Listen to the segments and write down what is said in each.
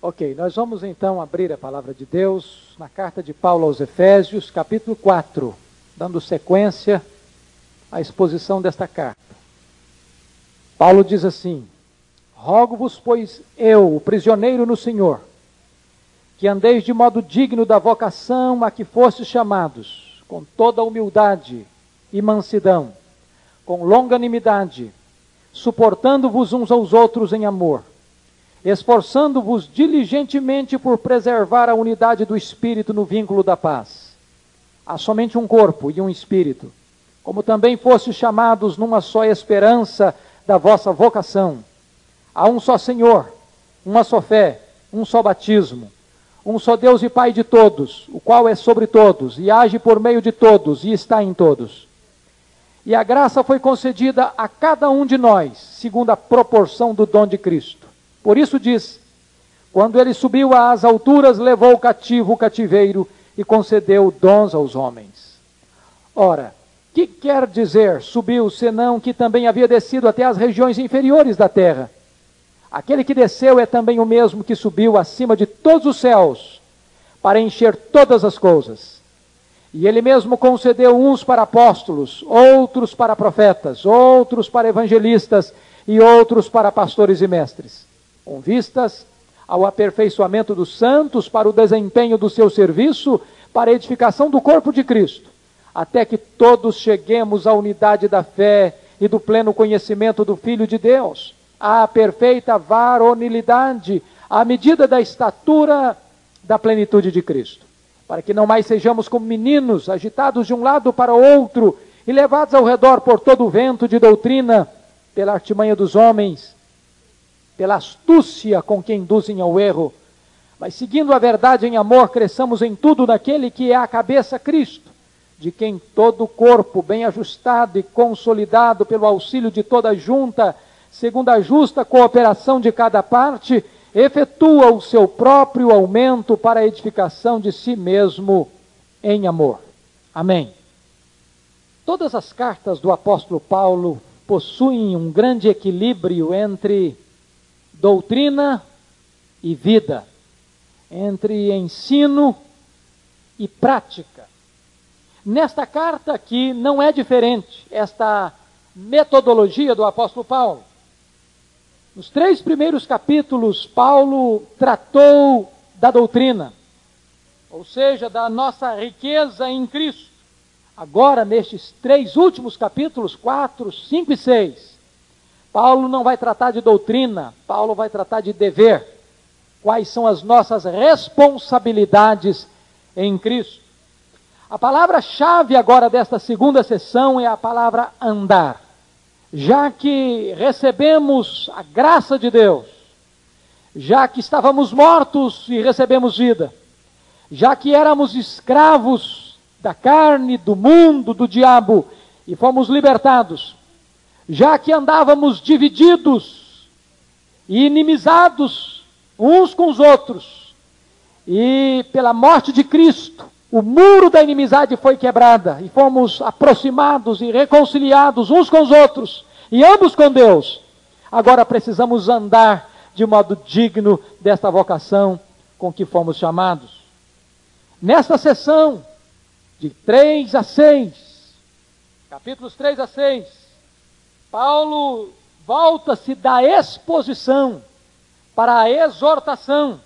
Ok, nós vamos então abrir a palavra de Deus na carta de Paulo aos Efésios, capítulo 4, dando sequência à exposição desta carta. Paulo diz assim: Rogo-vos, pois eu, o prisioneiro no Senhor, que andeis de modo digno da vocação a que fostes chamados, com toda humildade e mansidão, com longanimidade, suportando-vos uns aos outros em amor esforçando-vos diligentemente por preservar a unidade do espírito no vínculo da paz. Há somente um corpo e um espírito, como também fostes chamados numa só esperança da vossa vocação. Há um só Senhor, uma só fé, um só batismo, um só Deus e Pai de todos, o qual é sobre todos e age por meio de todos e está em todos. E a graça foi concedida a cada um de nós, segundo a proporção do dom de Cristo. Por isso diz: quando ele subiu às alturas, levou o cativo o cativeiro e concedeu dons aos homens. Ora, que quer dizer subiu, senão que também havia descido até as regiões inferiores da terra? Aquele que desceu é também o mesmo que subiu acima de todos os céus, para encher todas as coisas. E ele mesmo concedeu uns para apóstolos, outros para profetas, outros para evangelistas e outros para pastores e mestres com vistas ao aperfeiçoamento dos santos, para o desempenho do seu serviço, para a edificação do corpo de Cristo, até que todos cheguemos à unidade da fé e do pleno conhecimento do Filho de Deus, à perfeita varonilidade, à medida da estatura da plenitude de Cristo, para que não mais sejamos como meninos, agitados de um lado para outro e levados ao redor por todo o vento de doutrina, pela artimanha dos homens, pela astúcia com que induzem ao erro, mas seguindo a verdade em amor, cresçamos em tudo naquele que é a cabeça Cristo, de quem todo o corpo, bem ajustado e consolidado pelo auxílio de toda junta, segundo a justa cooperação de cada parte, efetua o seu próprio aumento para a edificação de si mesmo em amor. Amém. Todas as cartas do apóstolo Paulo possuem um grande equilíbrio entre doutrina e vida, entre ensino e prática. Nesta carta aqui não é diferente esta metodologia do apóstolo Paulo. Nos três primeiros capítulos, Paulo tratou da doutrina, ou seja, da nossa riqueza em Cristo. Agora, nestes três últimos capítulos, 4, 5 e 6, Paulo não vai tratar de doutrina, Paulo vai tratar de dever. Quais são as nossas responsabilidades em Cristo? A palavra-chave agora desta segunda sessão é a palavra andar. Já que recebemos a graça de Deus, já que estávamos mortos e recebemos vida, já que éramos escravos da carne, do mundo, do diabo e fomos libertados, já que andávamos divididos e inimizados uns com os outros, e pela morte de Cristo, o muro da inimizade foi quebrada e fomos aproximados e reconciliados uns com os outros e ambos com Deus. Agora precisamos andar de modo digno desta vocação com que fomos chamados. Nesta sessão, de 3 a 6, capítulos 3 a 6, Paulo volta-se da exposição para a exortação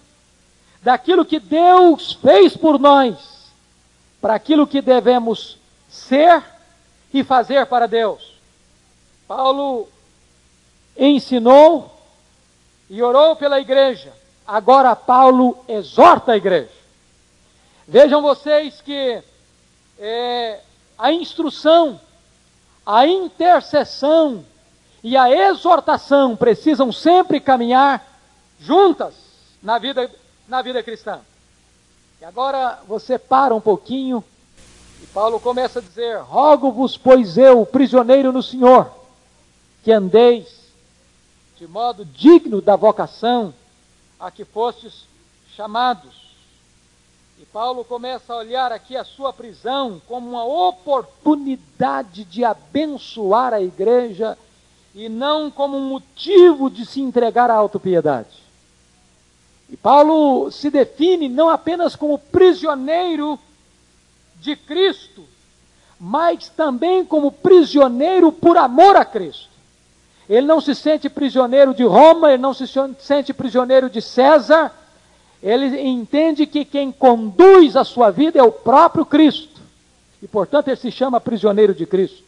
daquilo que Deus fez por nós, para aquilo que devemos ser e fazer para Deus. Paulo ensinou e orou pela igreja. Agora Paulo exorta a igreja. Vejam vocês que é, a instrução a intercessão e a exortação precisam sempre caminhar juntas na vida, na vida cristã. E agora você para um pouquinho e Paulo começa a dizer: Rogo-vos, pois eu, prisioneiro no Senhor, que andeis de modo digno da vocação a que fostes chamados e Paulo começa a olhar aqui a sua prisão como uma oportunidade de abençoar a igreja e não como um motivo de se entregar à autopiedade. E Paulo se define não apenas como prisioneiro de Cristo, mas também como prisioneiro por amor a Cristo. Ele não se sente prisioneiro de Roma, ele não se sente prisioneiro de César, ele entende que quem conduz a sua vida é o próprio Cristo, e portanto ele se chama prisioneiro de Cristo.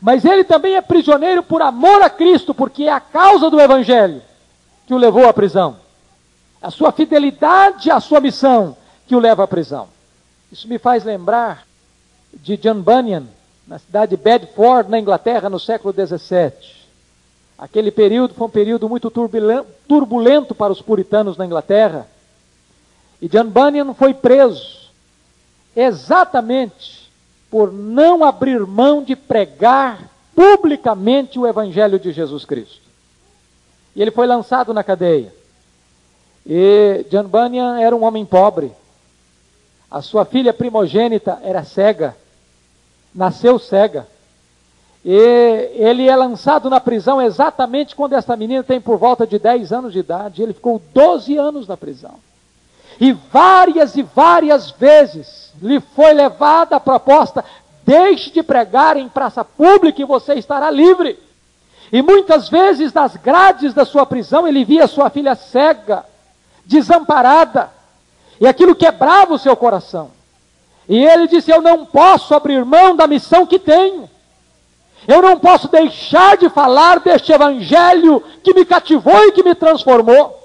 Mas ele também é prisioneiro por amor a Cristo, porque é a causa do Evangelho que o levou à prisão. A sua fidelidade à sua missão que o leva à prisão. Isso me faz lembrar de John Bunyan, na cidade de Bedford, na Inglaterra, no século XVII. Aquele período foi um período muito turbulento para os puritanos na Inglaterra. E John Bunyan foi preso exatamente por não abrir mão de pregar publicamente o Evangelho de Jesus Cristo. E ele foi lançado na cadeia. E John Bunyan era um homem pobre. A sua filha primogênita era cega, nasceu cega. E ele é lançado na prisão exatamente quando esta menina tem por volta de 10 anos de idade. Ele ficou 12 anos na prisão. E várias e várias vezes lhe foi levada a proposta: deixe de pregar em praça pública e você estará livre. E muitas vezes, nas grades da sua prisão, ele via sua filha cega, desamparada, e aquilo quebrava o seu coração. E ele disse: Eu não posso abrir mão da missão que tenho. Eu não posso deixar de falar deste evangelho que me cativou e que me transformou.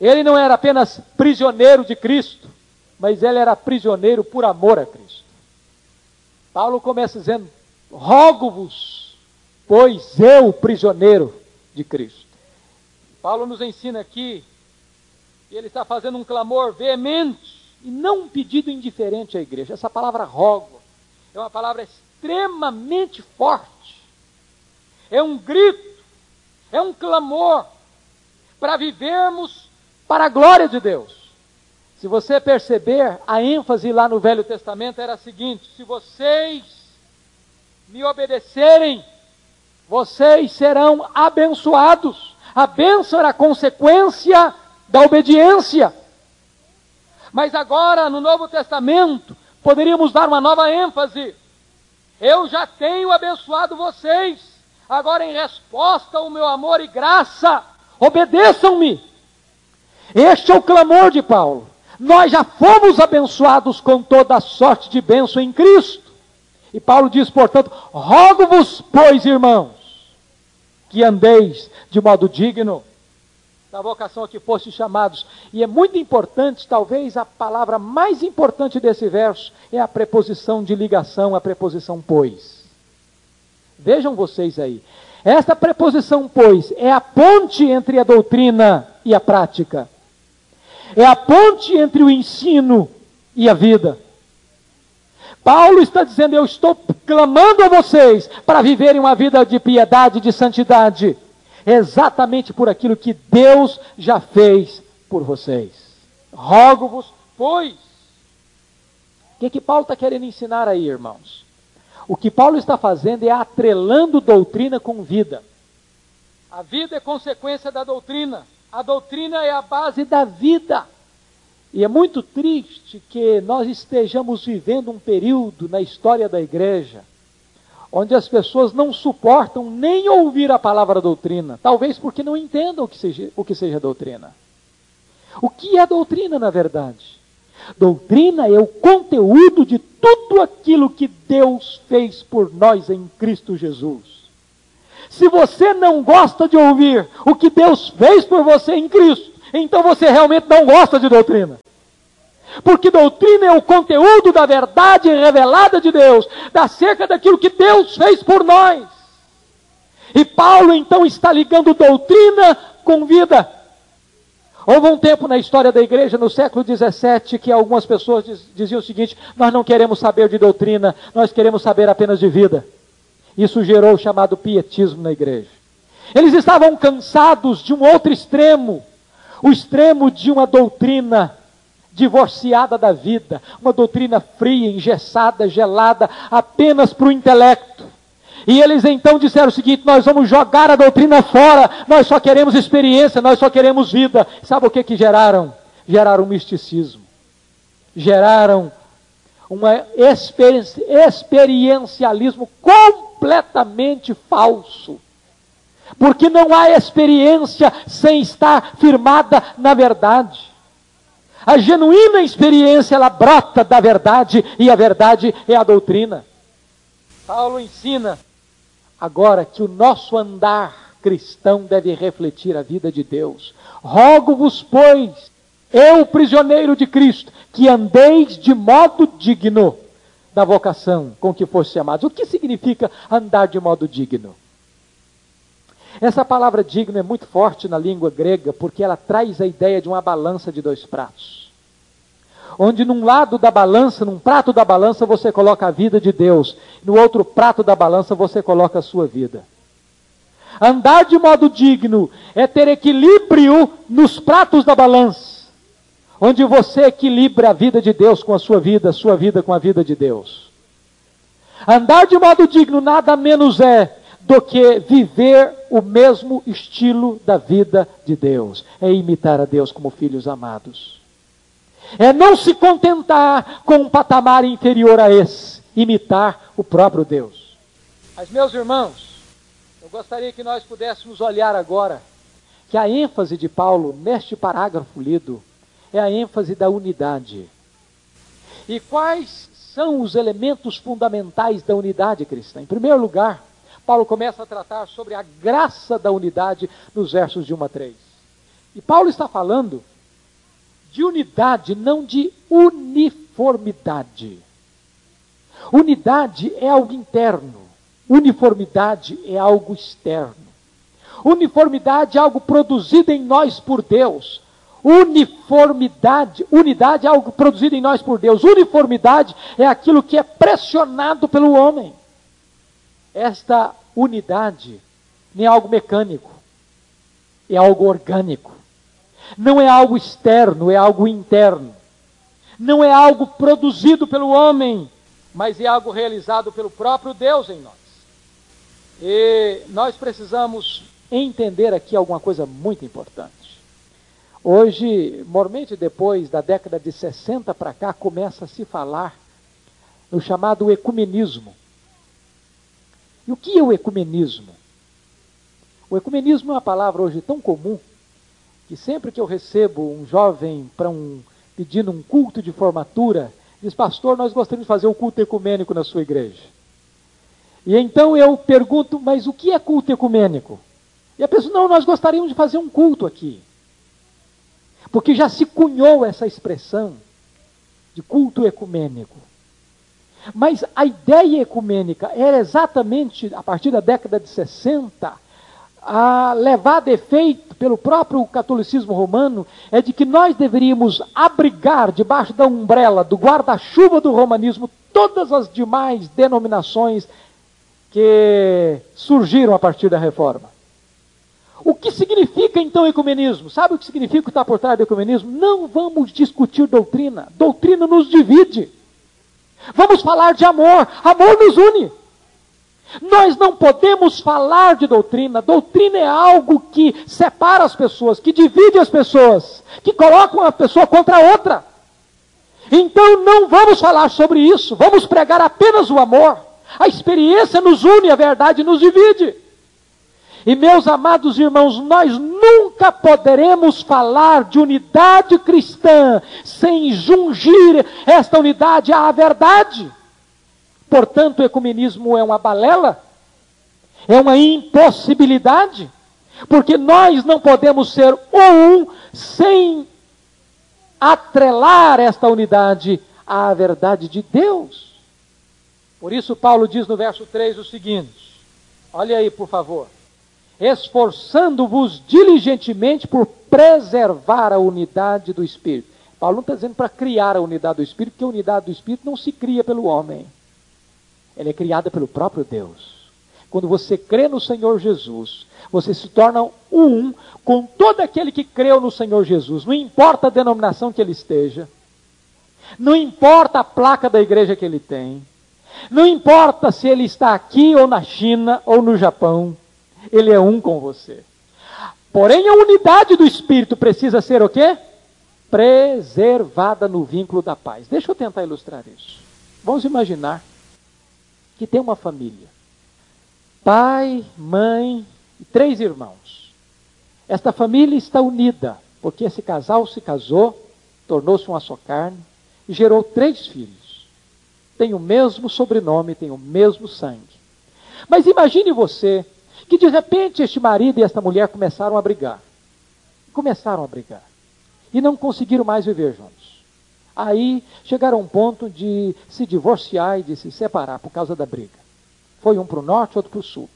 Ele não era apenas prisioneiro de Cristo, mas ele era prisioneiro por amor a Cristo. Paulo começa dizendo: Rogo-vos, pois eu, prisioneiro de Cristo. Paulo nos ensina aqui e ele está fazendo um clamor veemente e não um pedido indiferente à igreja. Essa palavra rogo é uma palavra forte. É um grito, é um clamor para vivermos para a glória de Deus. Se você perceber, a ênfase lá no Velho Testamento era a seguinte: se vocês me obedecerem, vocês serão abençoados. A bênção era consequência da obediência. Mas agora, no Novo Testamento, poderíamos dar uma nova ênfase. Eu já tenho abençoado vocês. Agora, em resposta ao meu amor e graça, obedeçam-me. Este é o clamor de Paulo. Nós já fomos abençoados com toda a sorte de bênção em Cristo. E Paulo diz, portanto, rogo-vos, pois, irmãos, que andeis de modo digno da vocação a que foste chamados. E é muito importante, talvez a palavra mais importante desse verso é a preposição de ligação, a preposição pois. Vejam vocês aí. Esta preposição pois é a ponte entre a doutrina e a prática. É a ponte entre o ensino e a vida. Paulo está dizendo: Eu estou clamando a vocês para viverem uma vida de piedade, de santidade exatamente por aquilo que Deus já fez por vocês. Rogo-vos, pois. O que, que Paulo está querendo ensinar aí, irmãos? O que Paulo está fazendo é atrelando doutrina com vida. A vida é consequência da doutrina. A doutrina é a base da vida. E é muito triste que nós estejamos vivendo um período na história da igreja onde as pessoas não suportam nem ouvir a palavra doutrina, talvez porque não entendam o que seja, o que seja doutrina. O que é doutrina, na verdade? Doutrina é o conteúdo de tudo aquilo que Deus fez por nós em Cristo Jesus. Se você não gosta de ouvir o que Deus fez por você em Cristo, então você realmente não gosta de doutrina. Porque doutrina é o conteúdo da verdade revelada de Deus, acerca daquilo que Deus fez por nós. E Paulo então está ligando doutrina com vida. Houve um tempo na história da igreja, no século 17, que algumas pessoas diziam o seguinte: Nós não queremos saber de doutrina, nós queremos saber apenas de vida. Isso gerou o chamado pietismo na igreja. Eles estavam cansados de um outro extremo, o extremo de uma doutrina divorciada da vida, uma doutrina fria, engessada, gelada, apenas para o intelecto. E eles então disseram o seguinte: nós vamos jogar a doutrina fora, nós só queremos experiência, nós só queremos vida. Sabe o que que geraram? Geraram misticismo, geraram um experiencialismo completamente falso. Porque não há experiência sem estar firmada na verdade. A genuína experiência ela brota da verdade e a verdade é a doutrina. Paulo ensina agora que o nosso andar cristão deve refletir a vida de Deus. Rogo-vos, pois, eu, prisioneiro de Cristo, que andeis de modo digno da vocação com que foste chamados. O que significa andar de modo digno? Essa palavra digno é muito forte na língua grega porque ela traz a ideia de uma balança de dois pratos. Onde num lado da balança, num prato da balança, você coloca a vida de Deus, no outro prato da balança você coloca a sua vida. Andar de modo digno é ter equilíbrio nos pratos da balança, onde você equilibra a vida de Deus com a sua vida, a sua vida com a vida de Deus. Andar de modo digno nada menos é do que viver o mesmo estilo da vida de Deus. É imitar a Deus como filhos amados. É não se contentar com um patamar inferior a esse, imitar o próprio Deus. Mas, meus irmãos, eu gostaria que nós pudéssemos olhar agora que a ênfase de Paulo neste parágrafo lido é a ênfase da unidade. E quais são os elementos fundamentais da unidade cristã? Em primeiro lugar, Paulo começa a tratar sobre a graça da unidade nos versos de 1 a 3. E Paulo está falando de unidade, não de uniformidade. Unidade é algo interno, uniformidade é algo externo. Uniformidade é algo produzido em nós por Deus. Uniformidade, unidade é algo produzido em nós por Deus. Uniformidade é aquilo que é pressionado pelo homem. Esta unidade não é algo mecânico, é algo orgânico. Não é algo externo, é algo interno. Não é algo produzido pelo homem, mas é algo realizado pelo próprio Deus em nós. E nós precisamos entender aqui alguma coisa muito importante. Hoje, normalmente depois da década de 60 para cá, começa a se falar no chamado ecumenismo. E o que é o ecumenismo? O ecumenismo é uma palavra hoje tão comum que sempre que eu recebo um jovem para um pedindo um culto de formatura, diz: "Pastor, nós gostaríamos de fazer um culto ecumênico na sua igreja". E então eu pergunto: "Mas o que é culto ecumênico?" E a pessoa: "Não, nós gostaríamos de fazer um culto aqui". Porque já se cunhou essa expressão de culto ecumênico. Mas a ideia ecumênica era exatamente, a partir da década de 60, a levada a efeito pelo próprio catolicismo romano, é de que nós deveríamos abrigar debaixo da umbrella, do guarda-chuva do romanismo, todas as demais denominações que surgiram a partir da reforma. O que significa então ecumenismo? Sabe o que significa estar por trás do ecumenismo? Não vamos discutir doutrina. Doutrina nos divide. Vamos falar de amor. Amor nos une. Nós não podemos falar de doutrina. Doutrina é algo que separa as pessoas, que divide as pessoas, que coloca uma pessoa contra a outra. Então não vamos falar sobre isso. Vamos pregar apenas o amor. A experiência nos une, a verdade nos divide. E meus amados irmãos, nós nunca poderemos falar de unidade cristã sem jungir esta unidade à verdade. Portanto, o ecumenismo é uma balela, é uma impossibilidade, porque nós não podemos ser um sem atrelar esta unidade à verdade de Deus. Por isso, Paulo diz no verso 3 o seguinte: olha aí, por favor esforçando-vos diligentemente por preservar a unidade do Espírito. Paulo não está dizendo para criar a unidade do Espírito, porque a unidade do Espírito não se cria pelo homem. Ela é criada pelo próprio Deus. Quando você crê no Senhor Jesus, você se torna um com todo aquele que creu no Senhor Jesus. Não importa a denominação que ele esteja, não importa a placa da igreja que ele tem, Não importa se ele está aqui ou na China ou no Japão, ele é um com você. Porém, a unidade do Espírito precisa ser o quê? Preservada no vínculo da paz. Deixa eu tentar ilustrar isso. Vamos imaginar que tem uma família. Pai, mãe e três irmãos. Esta família está unida, porque esse casal se casou, tornou-se uma só carne e gerou três filhos. Tem o mesmo sobrenome, tem o mesmo sangue. Mas imagine você que de repente este marido e esta mulher começaram a brigar. Começaram a brigar. E não conseguiram mais viver juntos. Aí chegaram a um ponto de se divorciar e de se separar por causa da briga. Foi um para o norte, outro para o sul.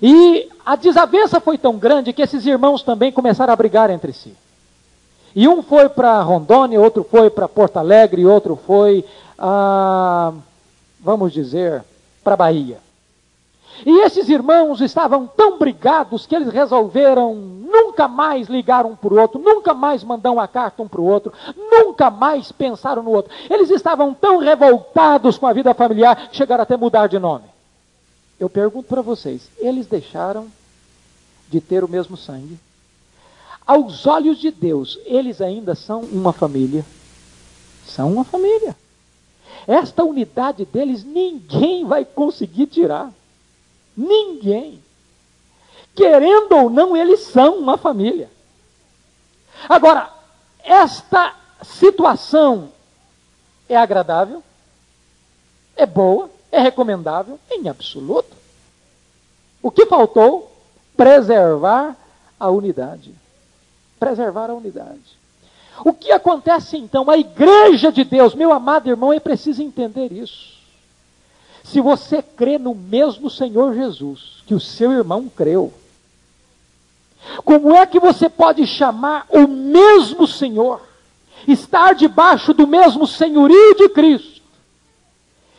E a desavença foi tão grande que esses irmãos também começaram a brigar entre si. E um foi para Rondônia, outro foi para Porto Alegre, outro foi, ah, vamos dizer, para Bahia. E esses irmãos estavam tão brigados que eles resolveram nunca mais ligar um para o outro, nunca mais mandar uma carta um para o outro, nunca mais pensaram no outro. Eles estavam tão revoltados com a vida familiar que chegaram até mudar de nome. Eu pergunto para vocês: eles deixaram de ter o mesmo sangue? Aos olhos de Deus, eles ainda são uma família. São uma família. Esta unidade deles ninguém vai conseguir tirar. Ninguém. Querendo ou não, eles são uma família. Agora, esta situação é agradável? É boa? É recomendável? Em absoluto. O que faltou? Preservar a unidade preservar a unidade. O que acontece então? A igreja de Deus, meu amado irmão, é preciso entender isso. Se você crê no mesmo Senhor Jesus que o seu irmão creu, como é que você pode chamar o mesmo Senhor, estar debaixo do mesmo senhorio de Cristo,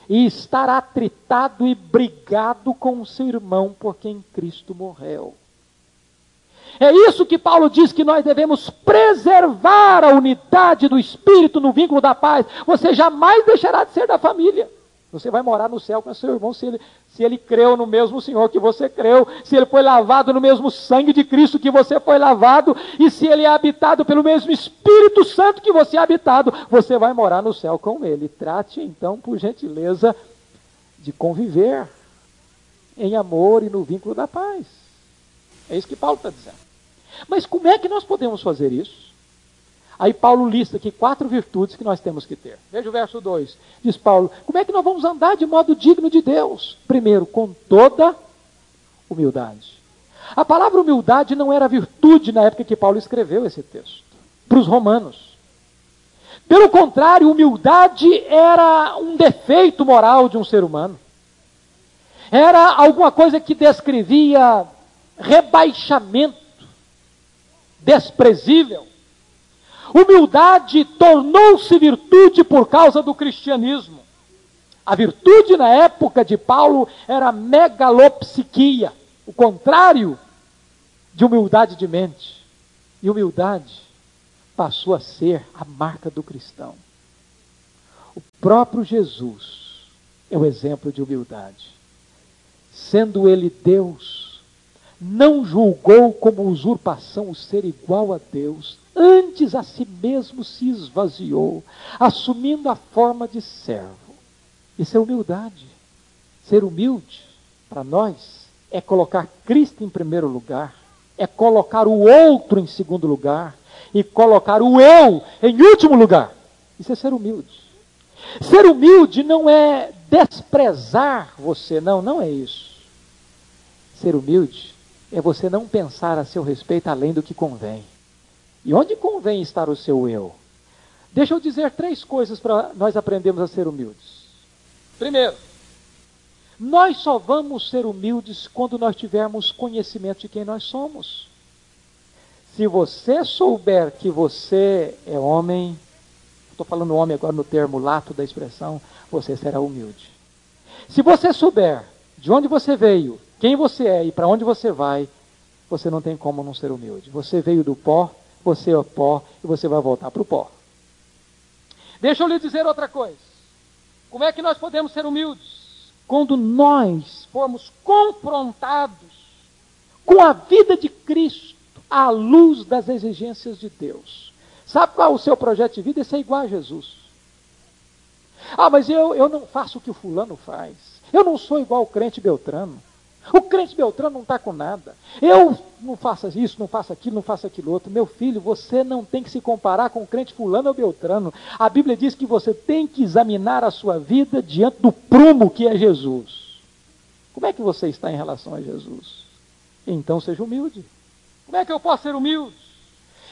e estar atritado e brigado com o seu irmão por quem Cristo morreu? É isso que Paulo diz que nós devemos preservar a unidade do espírito no vínculo da paz. Você jamais deixará de ser da família. Você vai morar no céu com seu irmão se ele, se ele creu no mesmo Senhor que você creu, se ele foi lavado no mesmo sangue de Cristo que você foi lavado, e se ele é habitado pelo mesmo Espírito Santo que você é habitado, você vai morar no céu com ele. Trate então, por gentileza, de conviver em amor e no vínculo da paz. É isso que Paulo está dizendo. Mas como é que nós podemos fazer isso? Aí Paulo lista aqui quatro virtudes que nós temos que ter. Veja o verso 2. Diz Paulo: Como é que nós vamos andar de modo digno de Deus? Primeiro, com toda humildade. A palavra humildade não era virtude na época que Paulo escreveu esse texto, para os romanos. Pelo contrário, humildade era um defeito moral de um ser humano. Era alguma coisa que descrevia rebaixamento desprezível. Humildade tornou-se virtude por causa do cristianismo. A virtude na época de Paulo era megalopsiquia, o contrário de humildade de mente. E humildade passou a ser a marca do cristão. O próprio Jesus é o exemplo de humildade. Sendo ele Deus, não julgou como usurpação o ser igual a Deus, antes a si mesmo se esvaziou, assumindo a forma de servo. Isso é humildade. Ser humilde, para nós, é colocar Cristo em primeiro lugar, é colocar o outro em segundo lugar e colocar o eu em último lugar. Isso é ser humilde. Ser humilde não é desprezar você, não, não é isso. Ser humilde é você não pensar a seu respeito além do que convém. E onde convém estar o seu eu? Deixa eu dizer três coisas para nós aprendermos a ser humildes. Primeiro, nós só vamos ser humildes quando nós tivermos conhecimento de quem nós somos. Se você souber que você é homem, estou falando homem agora no termo lato da expressão, você será humilde. Se você souber de onde você veio, quem você é e para onde você vai, você não tem como não ser humilde. Você veio do pó, você é pó e você vai voltar para o pó. Deixa eu lhe dizer outra coisa. Como é que nós podemos ser humildes? Quando nós formos confrontados com a vida de Cristo à luz das exigências de Deus. Sabe qual é o seu projeto de vida? É igual a Jesus. Ah, mas eu, eu não faço o que o fulano faz. Eu não sou igual o crente Beltrano. O crente Beltrano não está com nada. Eu não faço isso, não faço aquilo, não faço aquilo outro. Meu filho, você não tem que se comparar com o crente fulano ou Beltrano. A Bíblia diz que você tem que examinar a sua vida diante do prumo que é Jesus. Como é que você está em relação a Jesus? Então seja humilde. Como é que eu posso ser humilde?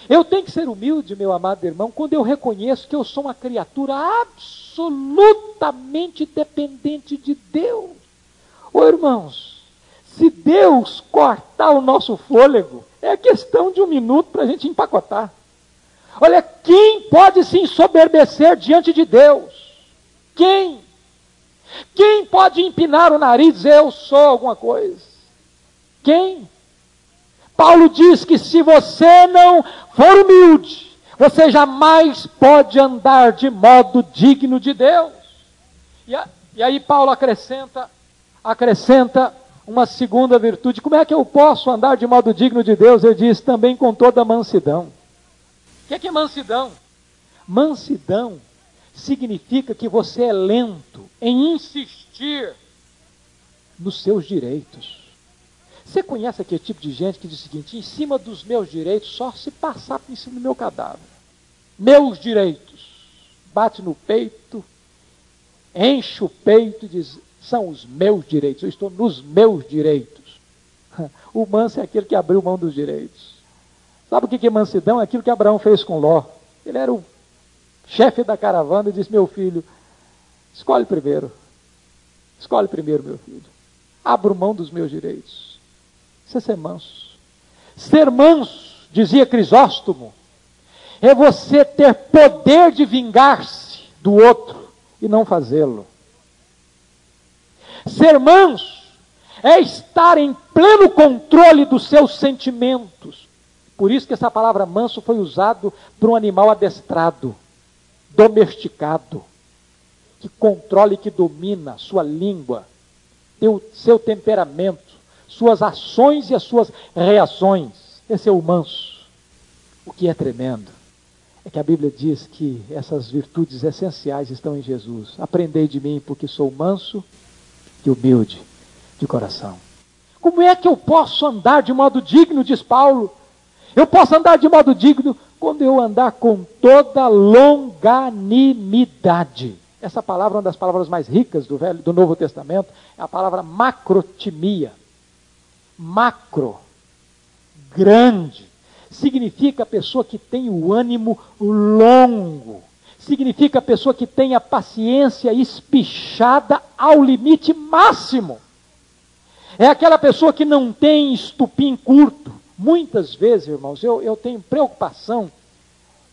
Eu tenho que ser humilde, meu amado irmão, quando eu reconheço que eu sou uma criatura absolutamente dependente de Deus. Ô irmãos, se Deus cortar o nosso fôlego, é questão de um minuto para a gente empacotar. Olha, quem pode se ensoberbecer diante de Deus? Quem? Quem pode empinar o nariz e dizer eu sou alguma coisa? Quem? Paulo diz que se você não for humilde, você jamais pode andar de modo digno de Deus. E, a, e aí Paulo acrescenta, acrescenta uma segunda virtude. Como é que eu posso andar de modo digno de Deus? Ele diz também com toda mansidão. O que é, que é mansidão? Mansidão significa que você é lento em insistir nos seus direitos. Você conhece aquele tipo de gente que diz o seguinte: em cima dos meus direitos, só se passar por cima do meu cadáver. Meus direitos. Bate no peito, enche o peito e diz: são os meus direitos, eu estou nos meus direitos. O manso é aquele que abriu mão dos direitos. Sabe o que é mansidão? É aquilo que Abraão fez com Ló. Ele era o chefe da caravana e disse: Meu filho, escolhe primeiro. Escolhe primeiro, meu filho. Abro mão dos meus direitos. Isso é ser manso. Ser manso, dizia Crisóstomo, é você ter poder de vingar-se do outro e não fazê-lo. Ser manso é estar em pleno controle dos seus sentimentos. Por isso que essa palavra manso foi usado para um animal adestrado, domesticado, que controla e que domina sua língua, seu temperamento, suas ações e as suas reações. Esse é o manso. O que é tremendo é que a Bíblia diz que essas virtudes essenciais estão em Jesus. Aprendei de mim, porque sou manso e humilde de coração. Como é que eu posso andar de modo digno, diz Paulo? Eu posso andar de modo digno quando eu andar com toda longanimidade. Essa palavra é uma das palavras mais ricas do, Velho, do Novo Testamento, é a palavra macrotimia. Macro, grande, significa a pessoa que tem o ânimo longo, significa pessoa que tem a paciência espichada ao limite máximo. É aquela pessoa que não tem estupim curto. Muitas vezes, irmãos, eu, eu tenho preocupação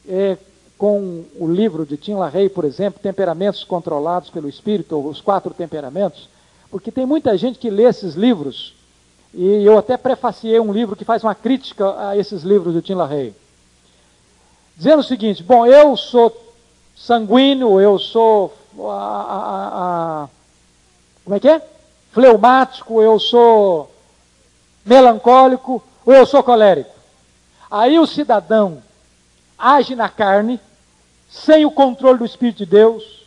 é, com o livro de Tim LaHaye, por exemplo, Temperamentos Controlados pelo Espírito, ou Os Quatro Temperamentos, porque tem muita gente que lê esses livros, e eu até prefaciei um livro que faz uma crítica a esses livros do Tim LaHaye, dizendo o seguinte: bom, eu sou sanguíneo, eu sou a, a, a, como é que é? Fleumático, eu sou melancólico, ou eu sou colérico. Aí o cidadão age na carne, sem o controle do Espírito de Deus,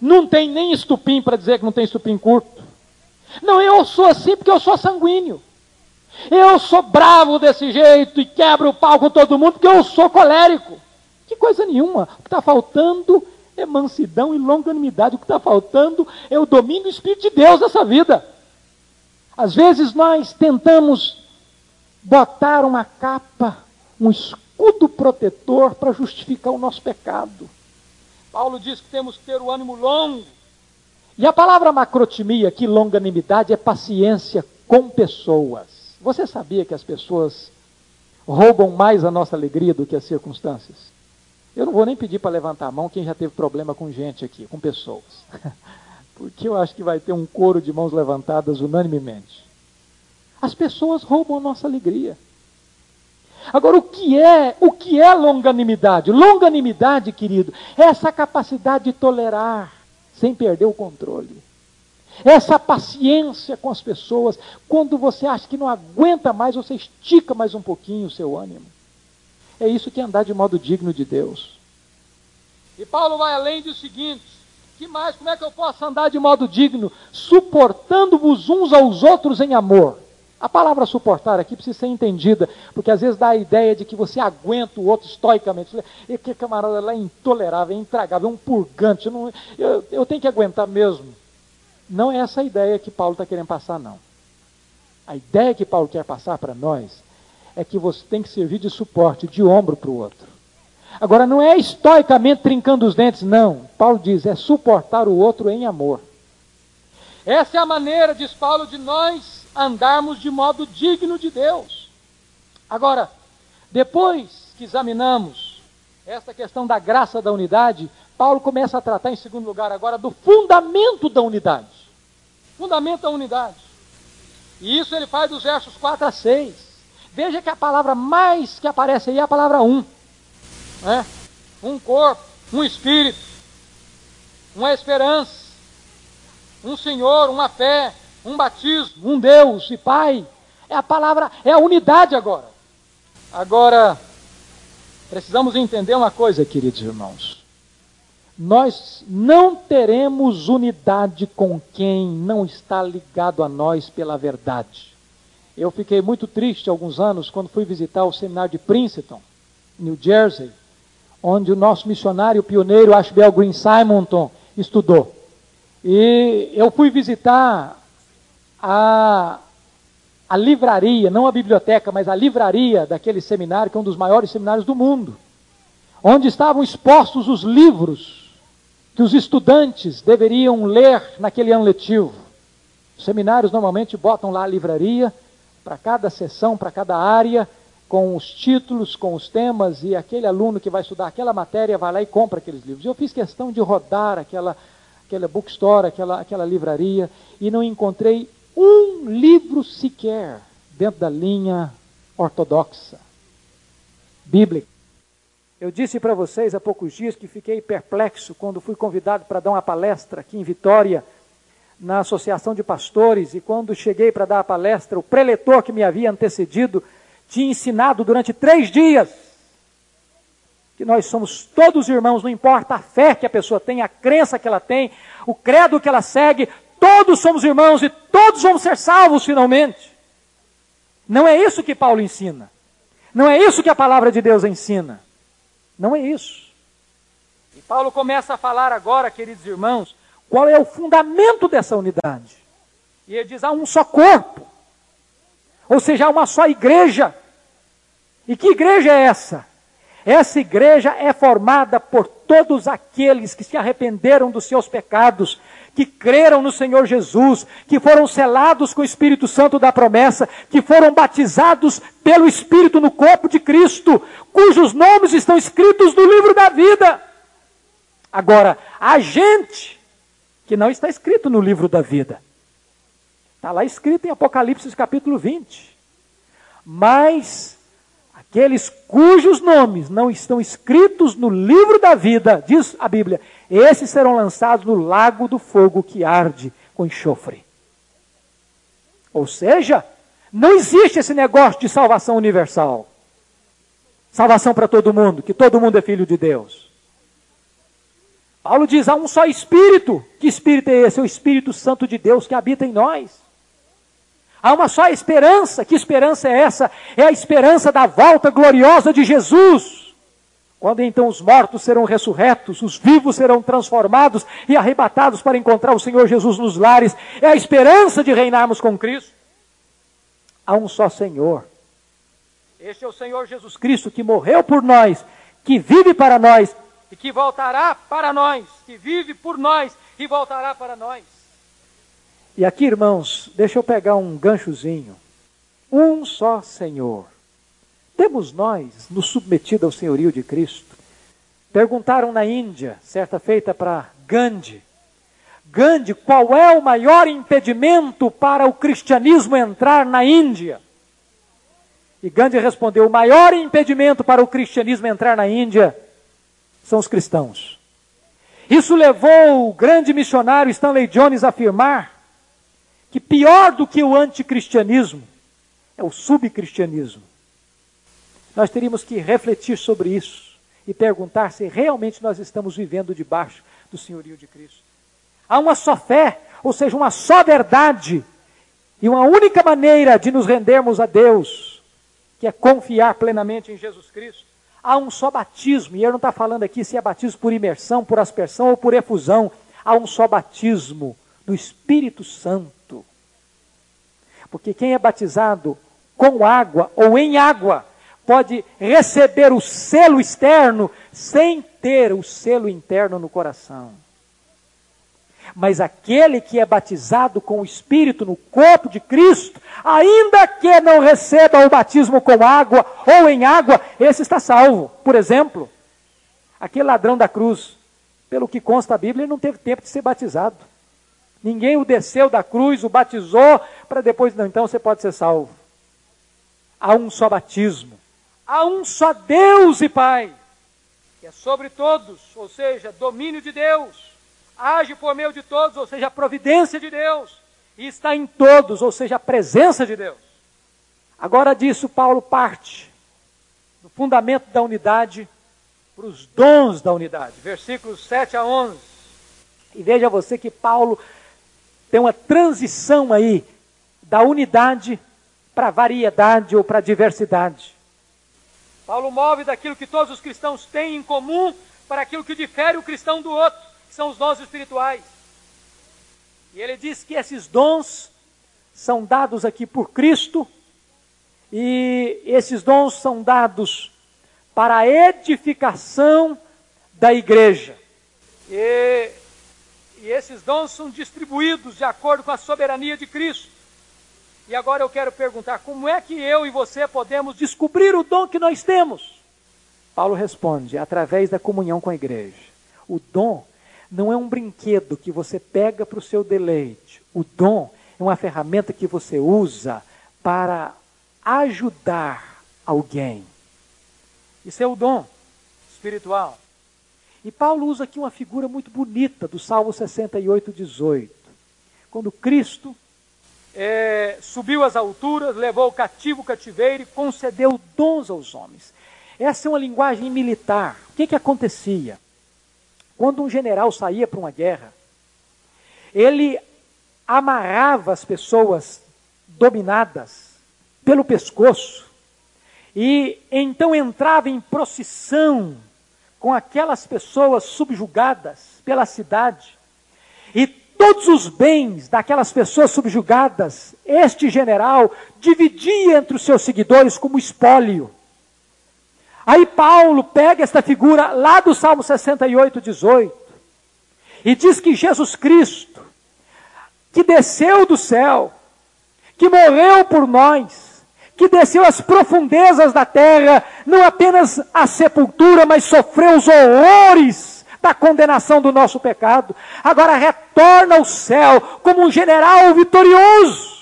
não tem nem estupim para dizer que não tem estupim curto. Não, eu sou assim porque eu sou sanguíneo. Eu sou bravo desse jeito e quebro o pau com todo mundo porque eu sou colérico. Que coisa nenhuma. O que está faltando é mansidão e longanimidade. O que está faltando é o domínio do Espírito de Deus nessa vida. Às vezes nós tentamos botar uma capa, um escudo protetor para justificar o nosso pecado. Paulo diz que temos que ter o ânimo longo. E a palavra macrotimia, que longanimidade, é paciência com pessoas. Você sabia que as pessoas roubam mais a nossa alegria do que as circunstâncias? Eu não vou nem pedir para levantar a mão quem já teve problema com gente aqui, com pessoas. Porque eu acho que vai ter um coro de mãos levantadas unanimemente. As pessoas roubam a nossa alegria. Agora, o que é, o que é longanimidade? Longanimidade, querido, é essa capacidade de tolerar, sem perder o controle. Essa paciência com as pessoas, quando você acha que não aguenta mais, você estica mais um pouquinho o seu ânimo. É isso que é andar de modo digno de Deus. E Paulo vai além do seguinte: que mais? Como é que eu posso andar de modo digno? Suportando-vos uns aos outros em amor. A palavra suportar aqui precisa ser entendida, porque às vezes dá a ideia de que você aguenta o outro estoicamente. E que camarada lá é intolerável, é intragável, é um purgante. Eu, não, eu, eu tenho que aguentar mesmo. Não é essa a ideia que Paulo está querendo passar, não. A ideia que Paulo quer passar para nós é que você tem que servir de suporte, de ombro para o outro. Agora, não é estoicamente trincando os dentes, não. Paulo diz, é suportar o outro em amor. Essa é a maneira, diz Paulo, de nós andarmos de modo digno de Deus. Agora, depois que examinamos essa questão da graça da unidade, Paulo começa a tratar, em segundo lugar, agora do fundamento da unidade. Fundamento da unidade. E isso ele faz dos versos 4 a 6. Veja que a palavra mais que aparece aí é a palavra um. Né? Um corpo, um espírito, uma esperança, um Senhor, uma fé, um batismo, um Deus e Pai. É a palavra, é a unidade agora. Agora, precisamos entender uma coisa, queridos irmãos. Nós não teremos unidade com quem não está ligado a nós pela verdade. Eu fiquei muito triste alguns anos quando fui visitar o seminário de Princeton, New Jersey, onde o nosso missionário pioneiro Ashbel Green Simonton estudou. E eu fui visitar a, a livraria, não a biblioteca, mas a livraria daquele seminário, que é um dos maiores seminários do mundo, onde estavam expostos os livros que os estudantes deveriam ler naquele ano letivo. Os seminários normalmente botam lá a livraria para cada sessão, para cada área, com os títulos, com os temas, e aquele aluno que vai estudar aquela matéria vai lá e compra aqueles livros. Eu fiz questão de rodar aquela, aquela bookstore, aquela, aquela livraria, e não encontrei um livro sequer dentro da linha ortodoxa, bíblica. Eu disse para vocês há poucos dias que fiquei perplexo quando fui convidado para dar uma palestra aqui em Vitória, na Associação de Pastores, e quando cheguei para dar a palestra, o preletor que me havia antecedido tinha ensinado durante três dias que nós somos todos irmãos, não importa a fé que a pessoa tem, a crença que ela tem, o credo que ela segue, todos somos irmãos e todos vamos ser salvos finalmente. Não é isso que Paulo ensina. Não é isso que a palavra de Deus ensina. Não é isso. E Paulo começa a falar agora, queridos irmãos, qual é o fundamento dessa unidade. E ele diz: há um só corpo, ou seja, há uma só igreja. E que igreja é essa? Essa igreja é formada por todos aqueles que se arrependeram dos seus pecados, que creram no Senhor Jesus, que foram selados com o Espírito Santo da promessa, que foram batizados pelo Espírito no corpo de Cristo, cujos nomes estão escritos no livro da vida. Agora, a gente que não está escrito no livro da vida, está lá escrito em Apocalipse capítulo 20, mas aqueles cujos nomes não estão escritos no livro da vida, diz a Bíblia, esses serão lançados no lago do fogo que arde com enxofre. Ou seja, não existe esse negócio de salvação universal. Salvação para todo mundo, que todo mundo é filho de Deus. Paulo diz: há um só Espírito. Que Espírito é esse? É o Espírito Santo de Deus que habita em nós. Há uma só esperança. Que esperança é essa? É a esperança da volta gloriosa de Jesus. Quando então os mortos serão ressurretos, os vivos serão transformados e arrebatados para encontrar o Senhor Jesus nos lares, é a esperança de reinarmos com Cristo. Há um só Senhor. Este é o Senhor Jesus Cristo que morreu por nós, que vive para nós e que voltará para nós, que vive por nós e voltará para nós. E aqui, irmãos, deixa eu pegar um ganchozinho. Um só Senhor. Temos nós nos submetido ao senhorio de Cristo? Perguntaram na Índia, certa feita para Gandhi, Gandhi, qual é o maior impedimento para o cristianismo entrar na Índia? E Gandhi respondeu: o maior impedimento para o cristianismo entrar na Índia são os cristãos. Isso levou o grande missionário Stanley Jones a afirmar que pior do que o anticristianismo é o subcristianismo. Nós teríamos que refletir sobre isso e perguntar se realmente nós estamos vivendo debaixo do senhorio de Cristo. Há uma só fé, ou seja, uma só verdade e uma única maneira de nos rendermos a Deus, que é confiar plenamente em Jesus Cristo. Há um só batismo, e ele não está falando aqui se é batismo por imersão, por aspersão ou por efusão. Há um só batismo no Espírito Santo. Porque quem é batizado com água ou em água pode receber o selo externo sem ter o selo interno no coração. Mas aquele que é batizado com o Espírito no corpo de Cristo, ainda que não receba o batismo com água ou em água, esse está salvo. Por exemplo, aquele ladrão da cruz, pelo que consta a Bíblia, ele não teve tempo de ser batizado. Ninguém o desceu da cruz, o batizou, para depois, não, então você pode ser salvo. Há um só batismo, há um só Deus e Pai, que é sobre todos, ou seja, domínio de Deus age por meio de todos, ou seja, a providência de Deus, e está em todos, ou seja, a presença de Deus. Agora disso, Paulo parte do fundamento da unidade para os dons da unidade, versículos 7 a 11. E veja você que Paulo tem uma transição aí da unidade para variedade ou para diversidade. Paulo move daquilo que todos os cristãos têm em comum para aquilo que difere o cristão do outro são os dons espirituais. E ele diz que esses dons são dados aqui por Cristo, e esses dons são dados para a edificação da igreja. E, e esses dons são distribuídos de acordo com a soberania de Cristo. E agora eu quero perguntar: como é que eu e você podemos descobrir o dom que nós temos? Paulo responde: através da comunhão com a igreja. O dom não é um brinquedo que você pega para o seu deleite. O dom é uma ferramenta que você usa para ajudar alguém. Isso é o dom espiritual. E Paulo usa aqui uma figura muito bonita do Salmo 68, 18. Quando Cristo é, subiu às alturas, levou o cativo o cativeiro e concedeu dons aos homens. Essa é uma linguagem militar. O que, que acontecia? Quando um general saía para uma guerra, ele amarrava as pessoas dominadas pelo pescoço e então entrava em procissão com aquelas pessoas subjugadas pela cidade. E todos os bens daquelas pessoas subjugadas, este general dividia entre os seus seguidores como espólio. Aí Paulo pega esta figura lá do Salmo 68, 18, e diz que Jesus Cristo, que desceu do céu, que morreu por nós, que desceu às profundezas da terra, não apenas a sepultura, mas sofreu os horrores da condenação do nosso pecado, agora retorna ao céu como um general vitorioso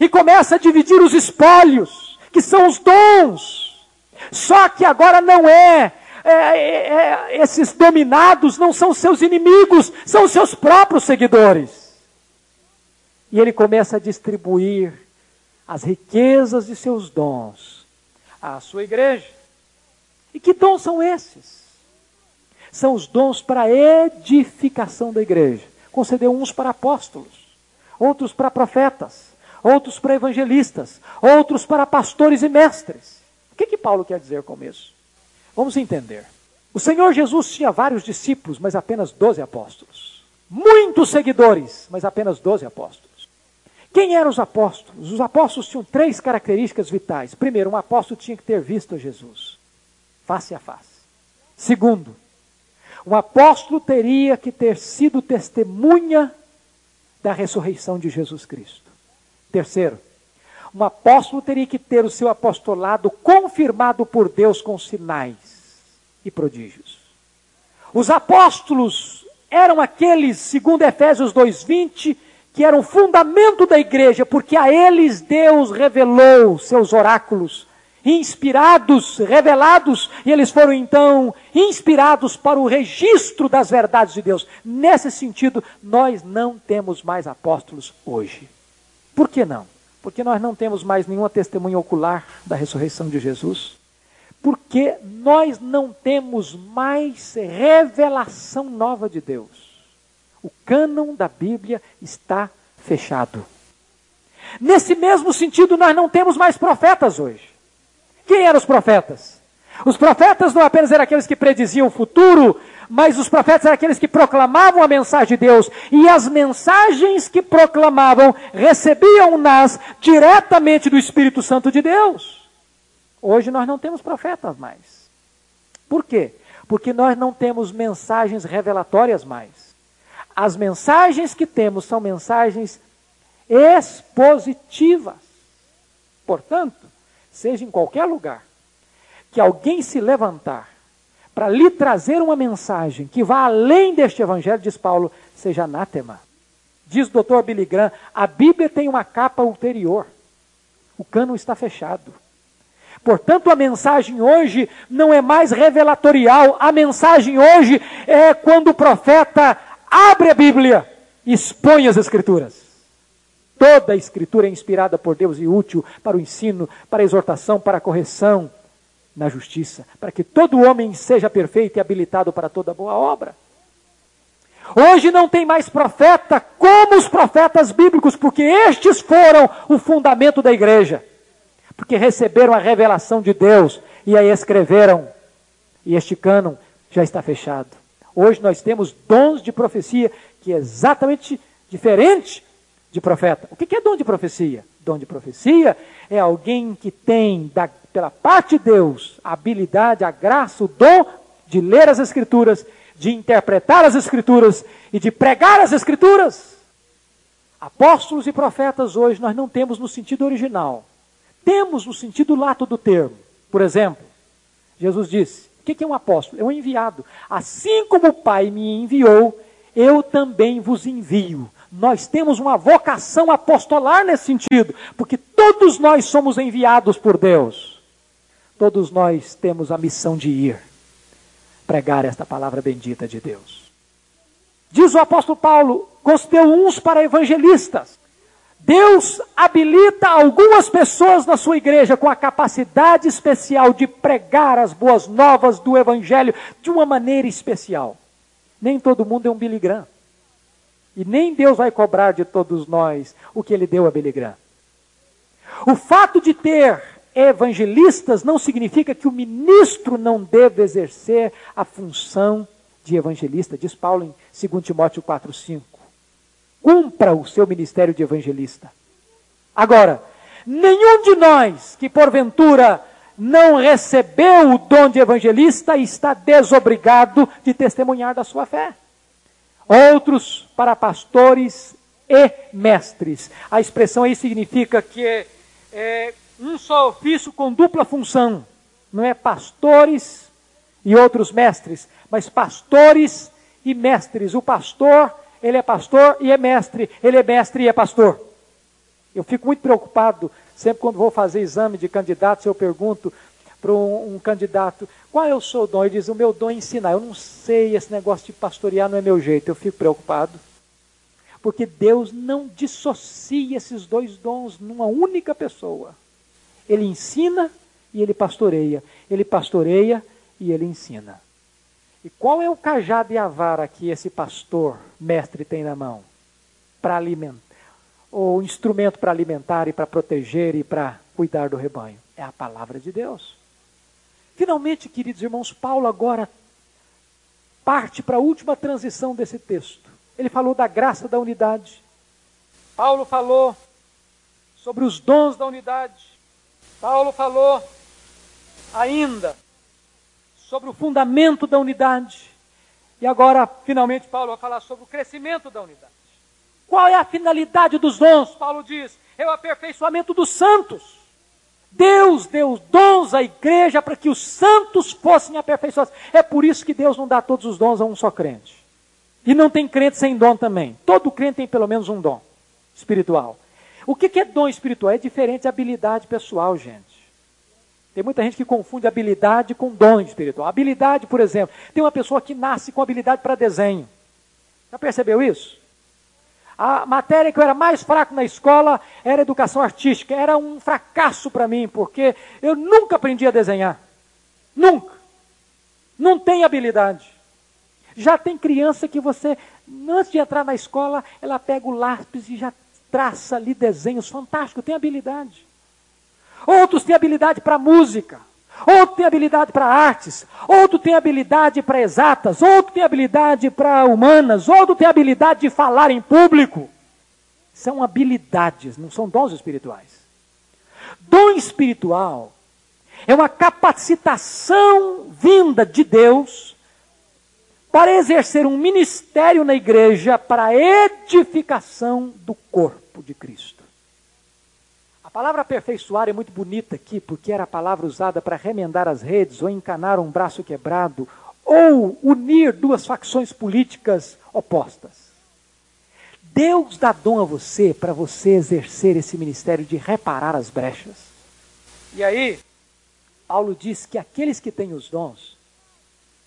e começa a dividir os espólios, que são os dons só que agora não é, é, é, é, esses dominados não são seus inimigos, são seus próprios seguidores. E ele começa a distribuir as riquezas de seus dons à sua igreja. E que dons são esses? São os dons para edificação da igreja. Concedeu uns para apóstolos, outros para profetas, outros para evangelistas, outros para pastores e mestres que, que Paulo quer dizer com isso? Vamos entender. O Senhor Jesus tinha vários discípulos, mas apenas doze apóstolos. Muitos seguidores, mas apenas doze apóstolos. Quem eram os apóstolos? Os apóstolos tinham três características vitais. Primeiro, um apóstolo tinha que ter visto Jesus, face a face. Segundo, um apóstolo teria que ter sido testemunha da ressurreição de Jesus Cristo. Terceiro, um apóstolo teria que ter o seu apostolado confirmado por Deus com sinais e prodígios. Os apóstolos eram aqueles, segundo Efésios 2:20, que eram fundamento da igreja, porque a eles Deus revelou seus oráculos inspirados, revelados, e eles foram então inspirados para o registro das verdades de Deus. Nesse sentido, nós não temos mais apóstolos hoje. Por que não? Porque nós não temos mais nenhuma testemunha ocular da ressurreição de Jesus. Porque nós não temos mais revelação nova de Deus. O cânon da Bíblia está fechado. Nesse mesmo sentido, nós não temos mais profetas hoje. Quem eram os profetas? Os profetas não apenas eram aqueles que prediziam o futuro, mas os profetas eram aqueles que proclamavam a mensagem de Deus. E as mensagens que proclamavam recebiam-nas diretamente do Espírito Santo de Deus. Hoje nós não temos profetas mais. Por quê? Porque nós não temos mensagens revelatórias mais. As mensagens que temos são mensagens expositivas. Portanto, seja em qualquer lugar, que alguém se levantar para lhe trazer uma mensagem que vá além deste evangelho, diz Paulo, seja anátema. Diz o doutor Billy Graham, a Bíblia tem uma capa ulterior. O cano está fechado. Portanto, a mensagem hoje não é mais revelatorial. A mensagem hoje é quando o profeta abre a Bíblia e expõe as Escrituras. Toda a Escritura é inspirada por Deus e útil para o ensino, para a exortação, para a correção na justiça, para que todo homem seja perfeito e habilitado para toda boa obra. Hoje não tem mais profeta como os profetas bíblicos, porque estes foram o fundamento da igreja. Porque receberam a revelação de Deus e aí escreveram. E este cânon já está fechado. Hoje nós temos dons de profecia que é exatamente diferente de profeta. O que é dom de profecia? Dom de profecia é alguém que tem, da, pela parte de Deus, a habilidade, a graça, o dom de ler as Escrituras, de interpretar as Escrituras e de pregar as Escrituras. Apóstolos e profetas hoje nós não temos no sentido original. Temos no sentido lato do termo. Por exemplo, Jesus disse: o que é um apóstolo? É um enviado. Assim como o Pai me enviou, eu também vos envio. Nós temos uma vocação apostolar nesse sentido, porque todos nós somos enviados por Deus. Todos nós temos a missão de ir pregar esta palavra bendita de Deus. Diz o apóstolo Paulo: constituiu uns para evangelistas. Deus habilita algumas pessoas na sua igreja com a capacidade especial de pregar as boas novas do Evangelho de uma maneira especial. Nem todo mundo é um Billy Graham. E nem Deus vai cobrar de todos nós o que ele deu a Graham. O fato de ter evangelistas não significa que o ministro não deve exercer a função de evangelista, diz Paulo em 2 Timóteo 4,5. Cumpra o seu ministério de evangelista. Agora, nenhum de nós que porventura não recebeu o dom de evangelista está desobrigado de testemunhar da sua fé outros para pastores e mestres. A expressão aí significa que é, é um só ofício com dupla função. Não é pastores e outros mestres, mas pastores e mestres. O pastor, ele é pastor e é mestre. Ele é mestre e é pastor. Eu fico muito preocupado sempre quando vou fazer exame de candidatos, eu pergunto para um, um, candidato, qual é o seu dom? Ele diz, o meu dom é ensinar. Eu não sei, esse negócio de pastorear não é meu jeito. Eu fico preocupado. Porque Deus não dissocia esses dois dons numa única pessoa. Ele ensina e ele pastoreia. Ele pastoreia e ele ensina. E qual é o cajado e a vara que esse pastor, mestre, tem na mão? Para alimentar. O instrumento para alimentar e para proteger e para cuidar do rebanho. É a palavra de Deus. Finalmente, queridos irmãos, Paulo agora parte para a última transição desse texto. Ele falou da graça da unidade. Paulo falou sobre os dons da unidade. Paulo falou ainda sobre o fundamento da unidade. E agora, finalmente, Paulo vai falar sobre o crescimento da unidade. Qual é a finalidade dos dons? Paulo diz: é o aperfeiçoamento dos santos. Deus deu dons à igreja para que os santos fossem aperfeiçoados. É por isso que Deus não dá todos os dons a um só crente. E não tem crente sem dom também. Todo crente tem pelo menos um dom espiritual. O que é dom espiritual? É diferente de habilidade pessoal, gente. Tem muita gente que confunde habilidade com dom espiritual. Habilidade, por exemplo, tem uma pessoa que nasce com habilidade para desenho. Já percebeu isso? A matéria que eu era mais fraco na escola era educação artística. Era um fracasso para mim, porque eu nunca aprendi a desenhar. Nunca. Não tem habilidade. Já tem criança que você, antes de entrar na escola, ela pega o lápis e já traça ali desenhos fantásticos, tem habilidade. Outros têm habilidade para música, outro tem habilidade para artes, outro tem habilidade para exatas, outro tem habilidade para humanas, outro tem habilidade de falar em público. São habilidades, não são dons espirituais. Dom espiritual é uma capacitação vinda de Deus para exercer um ministério na igreja para a edificação do corpo de Cristo. A palavra aperfeiçoar é muito bonita aqui, porque era a palavra usada para remendar as redes, ou encanar um braço quebrado, ou unir duas facções políticas opostas. Deus dá dom a você para você exercer esse ministério de reparar as brechas. E aí, Paulo diz que aqueles que têm os dons,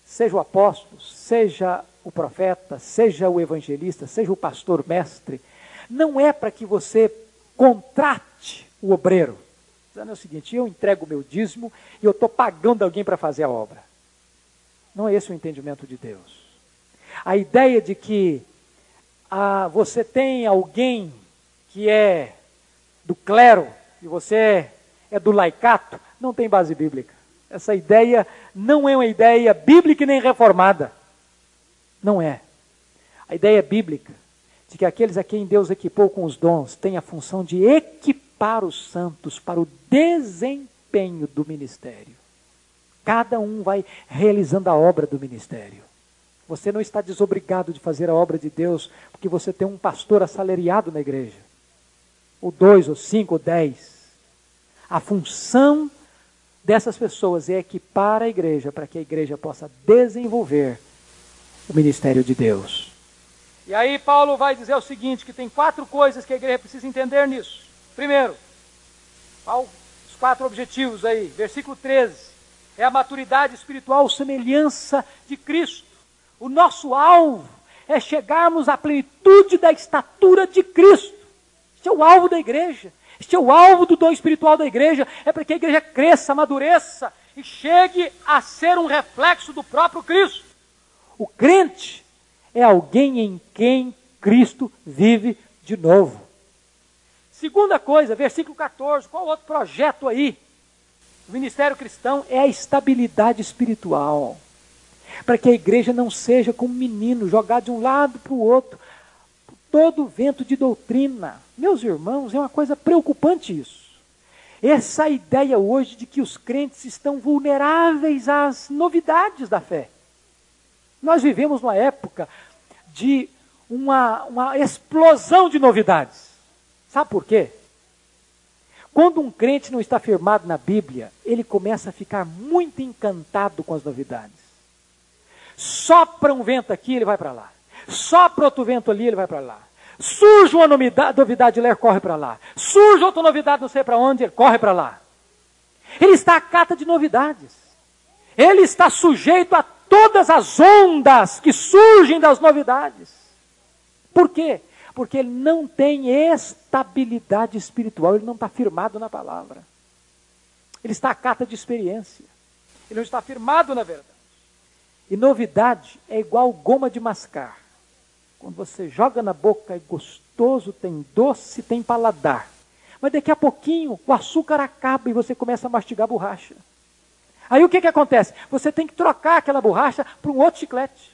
seja o apóstolo, seja o profeta, seja o evangelista, seja o pastor mestre, não é para que você contrate o obreiro. Dizendo é o seguinte: eu entrego o meu dízimo e eu estou pagando alguém para fazer a obra. Não é esse o entendimento de Deus. A ideia de que ah, você tem alguém que é do clero e você é do laicato, não tem base bíblica. Essa ideia não é uma ideia bíblica nem reformada. Não é. A ideia bíblica de que aqueles a quem Deus equipou com os dons têm a função de equipar para os santos para o desempenho do ministério. Cada um vai realizando a obra do ministério. Você não está desobrigado de fazer a obra de Deus porque você tem um pastor assalariado na igreja, ou dois, ou cinco, ou dez. A função dessas pessoas é equipar a igreja para que a igreja possa desenvolver o ministério de Deus. E aí Paulo vai dizer o seguinte, que tem quatro coisas que a igreja precisa entender nisso. Primeiro, os quatro objetivos aí, versículo 13, é a maturidade espiritual, semelhança de Cristo. O nosso alvo é chegarmos à plenitude da estatura de Cristo. Este é o alvo da igreja. Este é o alvo do dom espiritual da igreja. É para que a igreja cresça, amadureça e chegue a ser um reflexo do próprio Cristo. O crente é alguém em quem Cristo vive de novo. Segunda coisa, versículo 14, qual outro projeto aí? O ministério cristão é a estabilidade espiritual. Para que a igreja não seja como um menino jogado de um lado para o outro, todo vento de doutrina. Meus irmãos, é uma coisa preocupante isso. Essa ideia hoje de que os crentes estão vulneráveis às novidades da fé. Nós vivemos uma época de uma, uma explosão de novidades. Sabe por quê? Quando um crente não está firmado na Bíblia, ele começa a ficar muito encantado com as novidades. Sopra um vento aqui, ele vai para lá. Sopra outro vento ali, ele vai para lá. Surge uma novidade, ele corre para lá. Surge outra novidade, não sei para onde, ele corre para lá. Ele está à cata de novidades. Ele está sujeito a todas as ondas que surgem das novidades. Por quê? Porque ele não tem estabilidade espiritual, ele não está firmado na palavra. Ele está à cata de experiência. Ele não está firmado na verdade. E novidade é igual goma de mascar. Quando você joga na boca é gostoso, tem doce, tem paladar. Mas daqui a pouquinho o açúcar acaba e você começa a mastigar borracha. Aí o que, que acontece? Você tem que trocar aquela borracha para um outro chiclete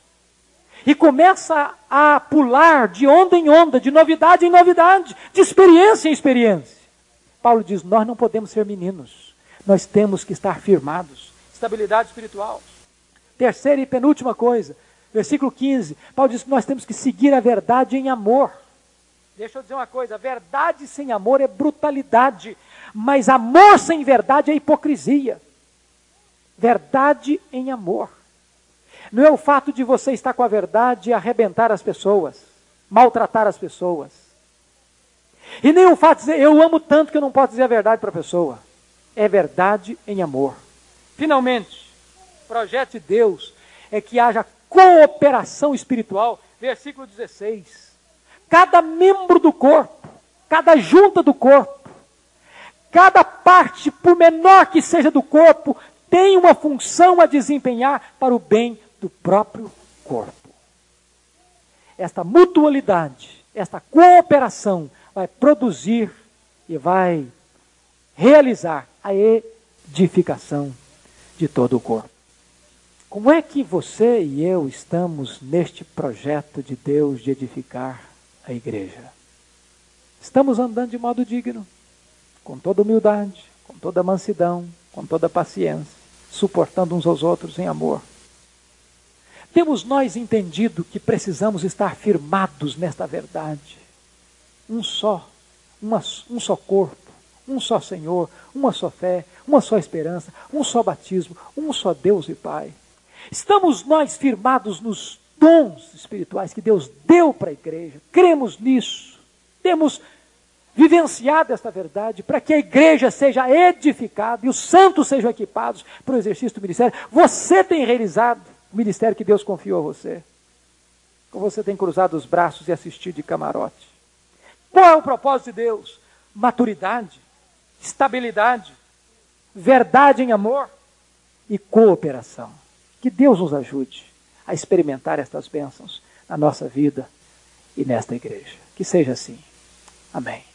e começa a pular de onda em onda, de novidade em novidade, de experiência em experiência. Paulo diz: Nós não podemos ser meninos, nós temos que estar firmados. Estabilidade espiritual. Terceira e penúltima coisa, versículo 15: Paulo diz que nós temos que seguir a verdade em amor. Deixa eu dizer uma coisa: verdade sem amor é brutalidade, mas amor sem verdade é hipocrisia. Verdade em amor. Não é o fato de você estar com a verdade e arrebentar as pessoas, maltratar as pessoas. E nem o fato de dizer, eu amo tanto que eu não posso dizer a verdade para a pessoa. é verdade em amor. Finalmente, o projeto de Deus é que haja cooperação espiritual. Versículo 16. Cada membro do corpo, cada junta do corpo, cada parte, por menor que seja do corpo, tem uma função a desempenhar para o bem do próprio corpo. Esta mutualidade, esta cooperação vai produzir e vai realizar a edificação de todo o corpo. Como é que você e eu estamos neste projeto de Deus de edificar a igreja? Estamos andando de modo digno, com toda humildade, com toda mansidão, com toda paciência, suportando uns aos outros em amor. Temos nós entendido que precisamos estar firmados nesta verdade. Um só, uma, um só corpo, um só Senhor, uma só fé, uma só esperança, um só batismo, um só Deus e Pai. Estamos nós firmados nos dons espirituais que Deus deu para a igreja, cremos nisso, temos vivenciado esta verdade para que a igreja seja edificada e os santos sejam equipados para o exercício do ministério. Você tem realizado o ministério que Deus confiou a você? Ou você tem cruzado os braços e assistido de camarote? Qual é o propósito de Deus? Maturidade, estabilidade, verdade em amor e cooperação. Que Deus nos ajude a experimentar estas bênçãos na nossa vida e nesta igreja. Que seja assim. Amém.